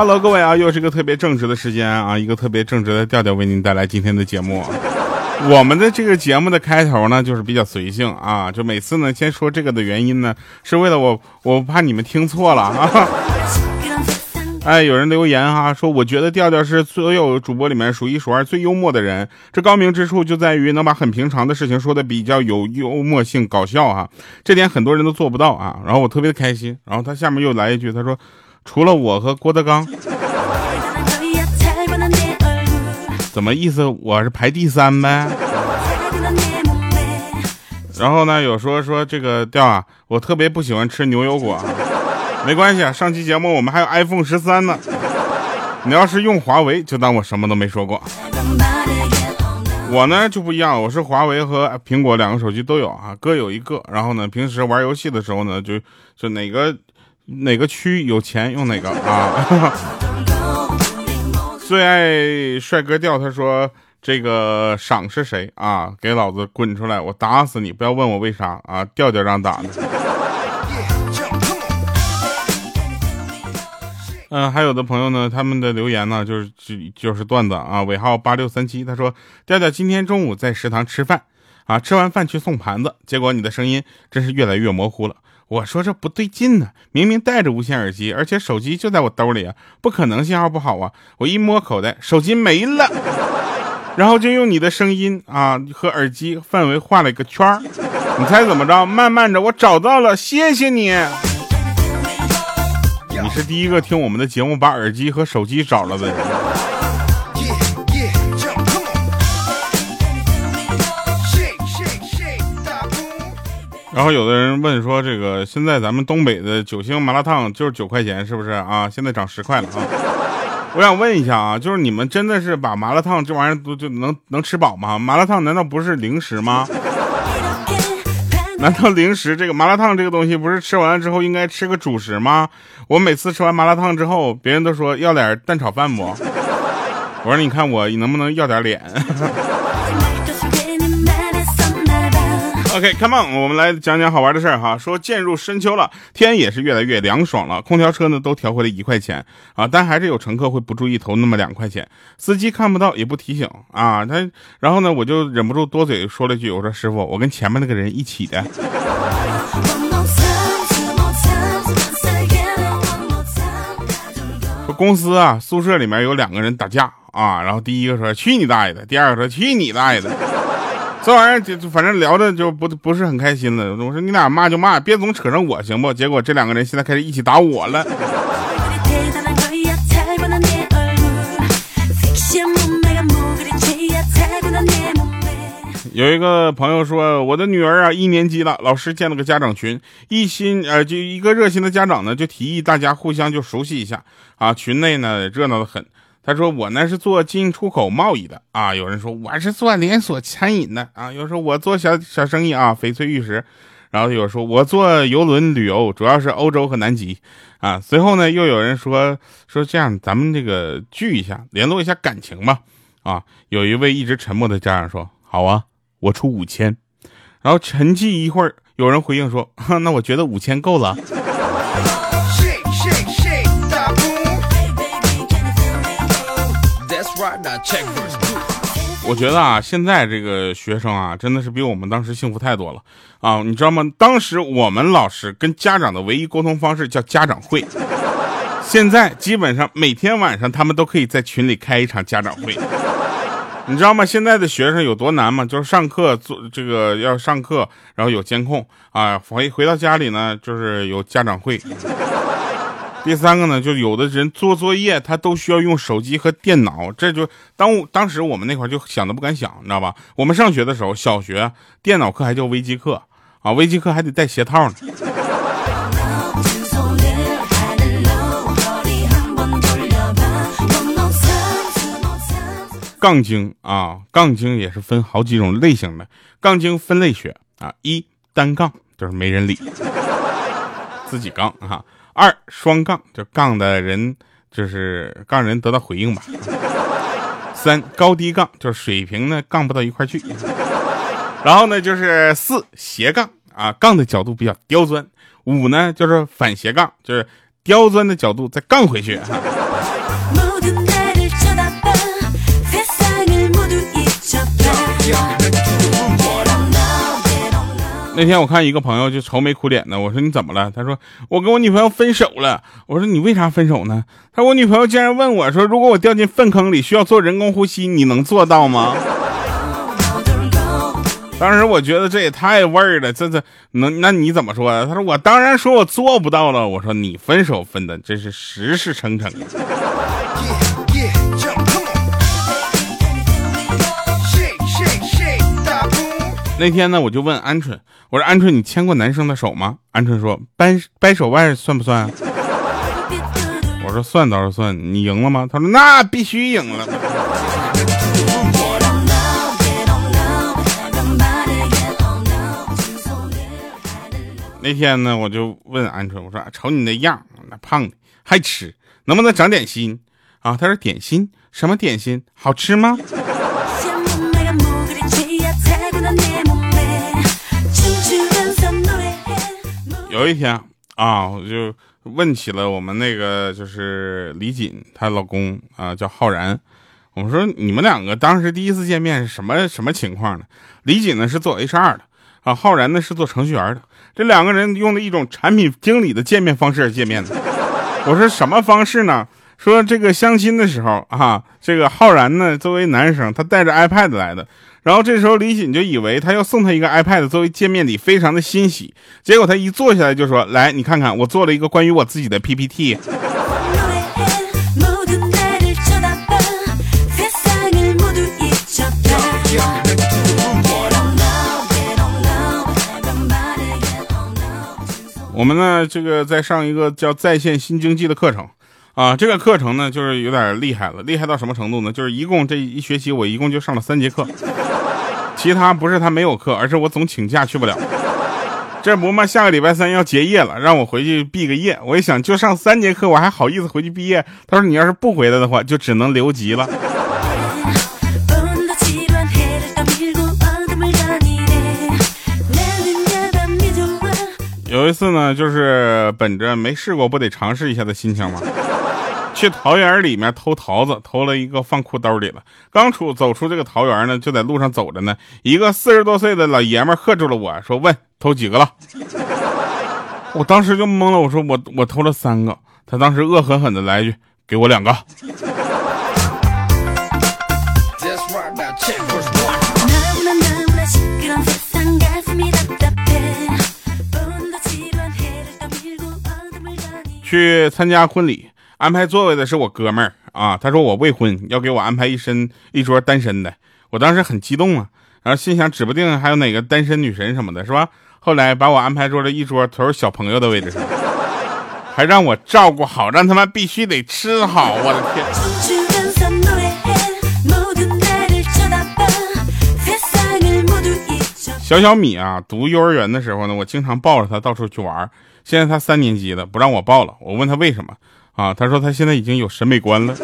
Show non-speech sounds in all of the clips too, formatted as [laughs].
Hello，各位啊，又是一个特别正直的时间啊，一个特别正直的调调为您带来今天的节目。我们的这个节目的开头呢，就是比较随性啊，就每次呢先说这个的原因呢，是为了我，我怕你们听错了啊。[laughs] 哎，有人留言哈，说我觉得调调是所有主播里面数一数二最幽默的人，这高明之处就在于能把很平常的事情说的比较有幽默性、搞笑哈，这点很多人都做不到啊。然后我特别的开心，然后他下面又来一句，他说除了我和郭德纲，怎么意思？我是排第三呗？然后呢，有说说这个调啊，我特别不喜欢吃牛油果。没关系啊，上期节目我们还有 iPhone 十三呢。你要是用华为，就当我什么都没说过。我呢就不一样，我是华为和苹果两个手机都有啊，各有一个。然后呢，平时玩游戏的时候呢，就就哪个哪个区有钱用哪个 [laughs] 啊。[laughs] 最爱帅哥调，他说这个赏是谁啊？给老子滚出来，我打死你！不要问我为啥啊，调调让打的。[laughs] 嗯，还有的朋友呢，他们的留言呢，就是就就是段子啊，尾号八六三七，他说调调今天中午在食堂吃饭啊，吃完饭去送盘子，结果你的声音真是越来越模糊了。我说这不对劲呢，明明戴着无线耳机，而且手机就在我兜里啊，不可能信号不好啊。我一摸口袋，手机没了，然后就用你的声音啊和耳机范围画了一个圈儿，你猜怎么着？慢慢的我找到了，谢谢你。你是第一个听我们的节目把耳机和手机找了的人。然后有的人问说，这个现在咱们东北的九星麻辣烫就是九块钱，是不是啊？现在涨十块了啊！我想问一下啊，就是你们真的是把麻辣烫这玩意儿都就能能吃饱吗？麻辣烫难道不是零食吗？难道零食这个麻辣烫这个东西不是吃完了之后应该吃个主食吗？我每次吃完麻辣烫之后，别人都说要点蛋炒饭不？我说你看我能不能要点脸？OK，Come on，我们来讲讲好玩的事儿哈。说渐入深秋了，天也是越来越凉爽了，空调车呢都调回了一块钱啊，但还是有乘客会不注意投那么两块钱，司机看不到也不提醒啊。他然后呢，我就忍不住多嘴说了一句，我说师傅，我跟前面那个人一起的。说公司啊，宿舍里面有两个人打架啊，然后第一个说去你大爷的，第二个说去你大爷的。这玩意儿就反正聊的就不不是很开心了。我说你俩骂就骂，别总扯上我行不？结果这两个人现在开始一起打我了。有一个朋友说，我的女儿啊一年级了，老师建了个家长群，一心呃就一个热心的家长呢就提议大家互相就熟悉一下啊，群内呢热闹的很。他说我呢是做进出口贸易的啊，有人说我是做连锁餐饮的啊，有人说我做小小生意啊，翡翠玉石，然后有人说我做游轮旅游，主要是欧洲和南极啊。随后呢，又有人说说这样，咱们这个聚一下，联络一下感情吧。啊，有一位一直沉默的家长说好啊，我出五千。然后沉寂一会儿，有人回应说 [laughs] 那我觉得五千够了。我觉得啊，现在这个学生啊，真的是比我们当时幸福太多了啊！你知道吗？当时我们老师跟家长的唯一沟通方式叫家长会，现在基本上每天晚上他们都可以在群里开一场家长会。你知道吗？现在的学生有多难吗？就是上课做这个要上课，然后有监控啊，回回到家里呢，就是有家长会。第三个呢，就有的人做作业，他都需要用手机和电脑，这就当当时我们那块就想都不敢想，你知道吧？我们上学的时候，小学电脑课还叫微机课啊，微机课还得带鞋套呢。杠精啊，杠精也是分好几种类型的，杠精分类学啊，一单杠就是没人理，自己杠哈。二双杠就杠的人就是杠人得到回应吧。三高低杠就是水平呢杠不到一块去。然后呢就是四斜杠啊杠的角度比较刁钻。五呢就是反斜杠就是刁钻的角度再杠回去。哈那天我看一个朋友就愁眉苦脸的，我说你怎么了？他说我跟我女朋友分手了。我说你为啥分手呢？他说我女朋友竟然问我说，如果我掉进粪坑里需要做人工呼吸，你能做到吗？当时我觉得这也太味儿了，这这能那你怎么说？他说我当然说我做不到了。我说你分手分的真是实实诚诚。那天呢，我就问鹌鹑，我说鹌鹑，你牵过男生的手吗？鹌鹑说掰掰手腕算不算？我说算倒是算，你赢了吗？他说那必须赢了。那天呢，我就问鹌鹑，我说瞅你那样，那胖的还吃，能不能长点心啊？他说点心什么点心？好吃吗？有一天啊，我就问起了我们那个就是李锦她老公啊，叫浩然。我说你们两个当时第一次见面是什么什么情况呢？李锦呢是做 HR 的啊，浩然呢是做程序员的。这两个人用的一种产品经理的见面方式见面的。我说什么方式呢？说这个相亲的时候啊，这个浩然呢作为男生，他带着 iPad 来的。然后这时候李锦就以为他要送他一个 iPad 作为见面礼，非常的欣喜。结果他一坐下来就说：“来，你看看我做了一个关于我自己的 PPT。”我们呢，这个在上一个叫在线新经济的课程。啊，这个课程呢，就是有点厉害了，厉害到什么程度呢？就是一共这一学期，我一共就上了三节课，其他不是他没有课，而是我总请假去不了。这不嘛，下个礼拜三要结业了，让我回去毕个业。我一想，就上三节课，我还好意思回去毕业？他说，你要是不回来的话，就只能留级了。有一次呢，就是本着没试过不得尝试一下的心情嘛。去桃园里面偷桃子，偷了一个放裤兜里了。刚出走出这个桃园呢，就在路上走着呢，一个四十多岁的老爷们喝住了我说：“问偷几个了？”我当时就懵了，我说：“我我偷了三个。”他当时恶狠狠的来一句：“给我两个。”去参加婚礼。安排座位的是我哥们儿啊，他说我未婚，要给我安排一身一桌单身的。我当时很激动啊，然后心想指不定还有哪个单身女神什么的，是吧？后来把我安排坐了一桌都是小朋友的位置上，还让我照顾好，让他们必须得吃好。我的天！小小米啊，读幼儿园的时候呢，我经常抱着他到处去玩。现在他三年级了，不让我抱了。我问他为什么？啊，他说他现在已经有审美观了。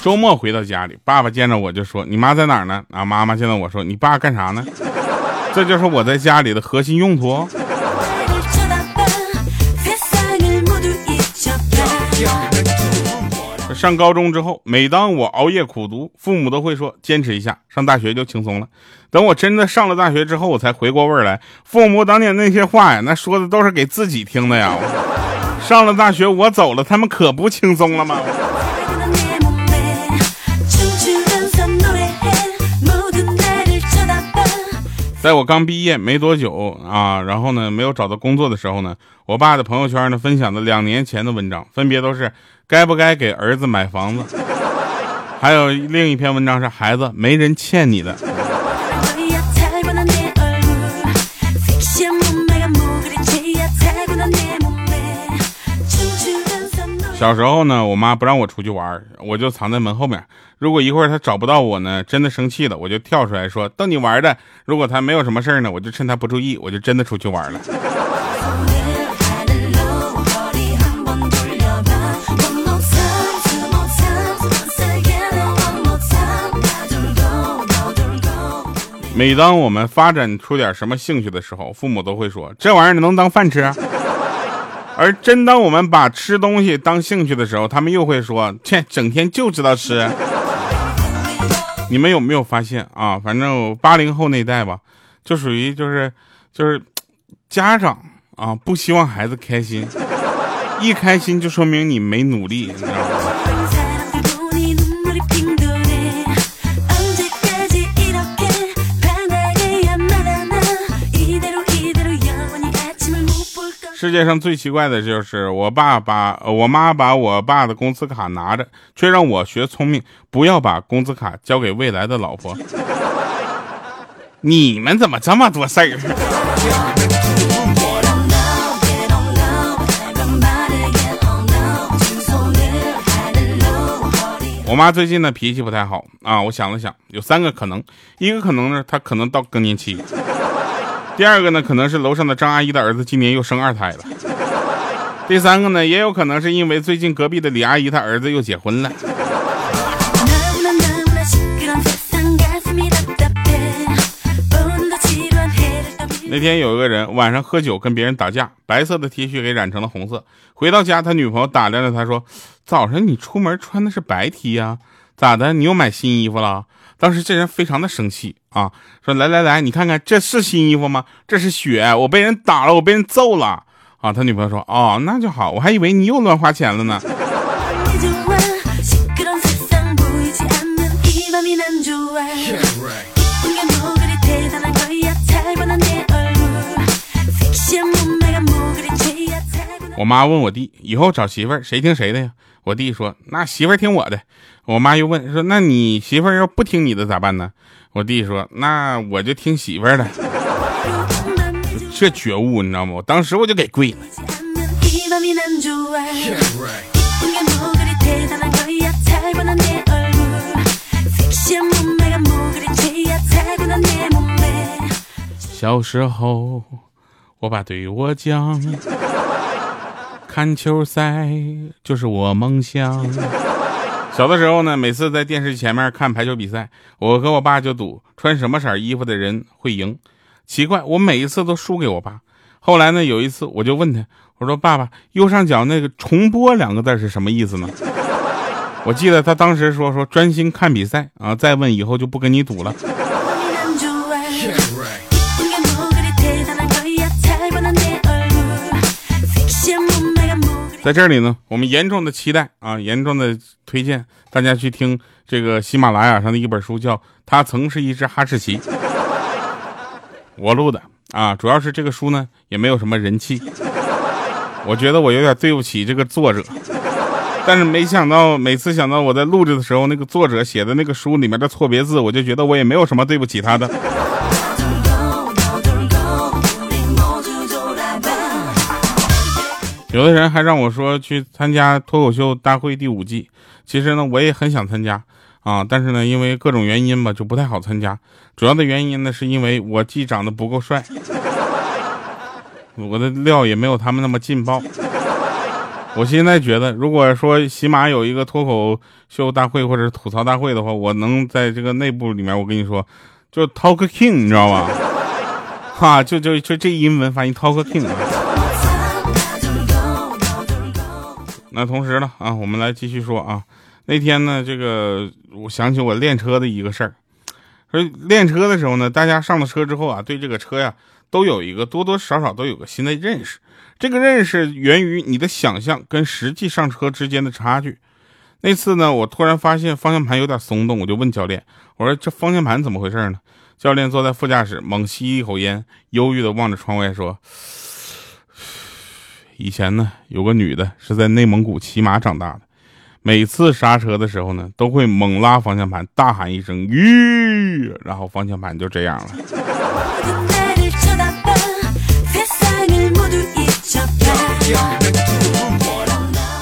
周末回到家里，爸爸见着我就说：“你妈在哪儿呢？”啊，妈妈见到我说：“你爸干啥呢？”这就是我在家里的核心用途。上高中之后，每当我熬夜苦读，父母都会说坚持一下，上大学就轻松了。等我真的上了大学之后，我才回过味儿来，父母当年那些话呀，那说的都是给自己听的呀。上了大学我走了，他们可不轻松了吗？在我刚毕业没多久啊，然后呢，没有找到工作的时候呢，我爸的朋友圈呢分享的两年前的文章，分别都是该不该给儿子买房子，还有另一篇文章是孩子没人欠你的。小时候呢，我妈不让我出去玩，我就藏在门后面。如果一会儿她找不到我呢，真的生气了，我就跳出来说逗你玩的。如果她没有什么事儿呢，我就趁她不注意，我就真的出去玩了。每当我们发展出点什么兴趣的时候，父母都会说这玩意儿能当饭吃。[laughs] 而真当我们把吃东西当兴趣的时候，他们又会说：“切，整天就知道吃。”你们有没有发现啊？反正八零后那一代吧，就属于就是就是家长啊，不希望孩子开心，一开心就说明你没努力，你知道吗？世界上最奇怪的就是我爸把我妈把我爸的工资卡拿着，却让我学聪明，不要把工资卡交给未来的老婆。你们怎么这么多事儿？我妈最近呢脾气不太好啊，我想了想，有三个可能，一个可能呢，她可能到更年期。第二个呢，可能是楼上的张阿姨的儿子今年又生二胎了。第三个呢，也有可能是因为最近隔壁的李阿姨她儿子又结婚了。那天有一个人晚上喝酒跟别人打架，白色的 T 恤给染成了红色。回到家，他女朋友打量着他说：“早上你出门穿的是白 T 呀？咋的？你又买新衣服了？”当时这人非常的生气啊，说来来来，你看看这是新衣服吗？这是血，我被人打了，我被人揍了啊！他女朋友说，哦，那就好，我还以为你又乱花钱了呢。我妈问我弟，以后找媳妇儿谁听谁的呀？我弟说，那媳妇儿听我的。我妈又问说：“那你媳妇儿要不听你的咋办呢？”我弟说：“那我就听媳妇儿的。”这觉悟你知道吗？我当时我就给跪了。小时候，我爸对我讲，看球赛就是我梦想。小的时候呢，每次在电视前面看排球比赛，我和我爸就赌穿什么色衣服的人会赢。奇怪，我每一次都输给我爸。后来呢，有一次我就问他，我说：“爸爸，右上角那个重播两个字是什么意思呢？”我记得他当时说：“说专心看比赛啊，再问以后就不跟你赌了。”在这里呢，我们严重的期待啊，严重的推荐大家去听这个喜马拉雅上的一本书，叫《他曾是一只哈士奇》。我录的啊，主要是这个书呢也没有什么人气，我觉得我有点对不起这个作者。但是没想到，每次想到我在录制的时候，那个作者写的那个书里面的错别字，我就觉得我也没有什么对不起他的。有的人还让我说去参加脱口秀大会第五季，其实呢我也很想参加啊，但是呢因为各种原因吧就不太好参加。主要的原因呢是因为我既长得不够帅，[laughs] 我的料也没有他们那么劲爆。我现在觉得，如果说起码有一个脱口秀大会或者吐槽大会的话，我能在这个内部里面，我跟你说，就 Talk King，你知道吧？[laughs] 哈，就就就这英文发音 Talk King。那同时呢，啊，我们来继续说啊。那天呢，这个我想起我练车的一个事儿。说练车的时候呢，大家上了车之后啊，对这个车呀，都有一个多多少少都有个新的认识。这个认识源于你的想象跟实际上车之间的差距。那次呢，我突然发现方向盘有点松动，我就问教练，我说这方向盘怎么回事呢？教练坐在副驾驶，猛吸一口烟，忧郁的望着窗外说。以前呢，有个女的是在内蒙古骑马长大的，每次刹车的时候呢，都会猛拉方向盘，大喊一声“吁”，然后方向盘就这样了。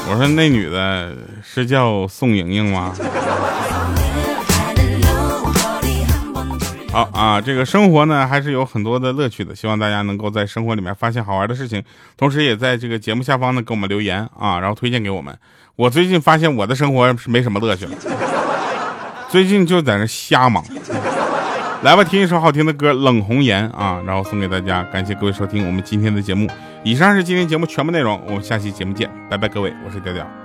我说那女的是叫宋莹莹吗？好啊，这个生活呢还是有很多的乐趣的，希望大家能够在生活里面发现好玩的事情，同时也在这个节目下方呢给我们留言啊，然后推荐给我们。我最近发现我的生活是没什么乐趣了，最近就在那瞎忙。来吧，听一首好听的歌《冷红颜》啊，然后送给大家。感谢各位收听我们今天的节目。以上是今天节目全部内容，我们下期节目见，拜拜，各位，我是调调。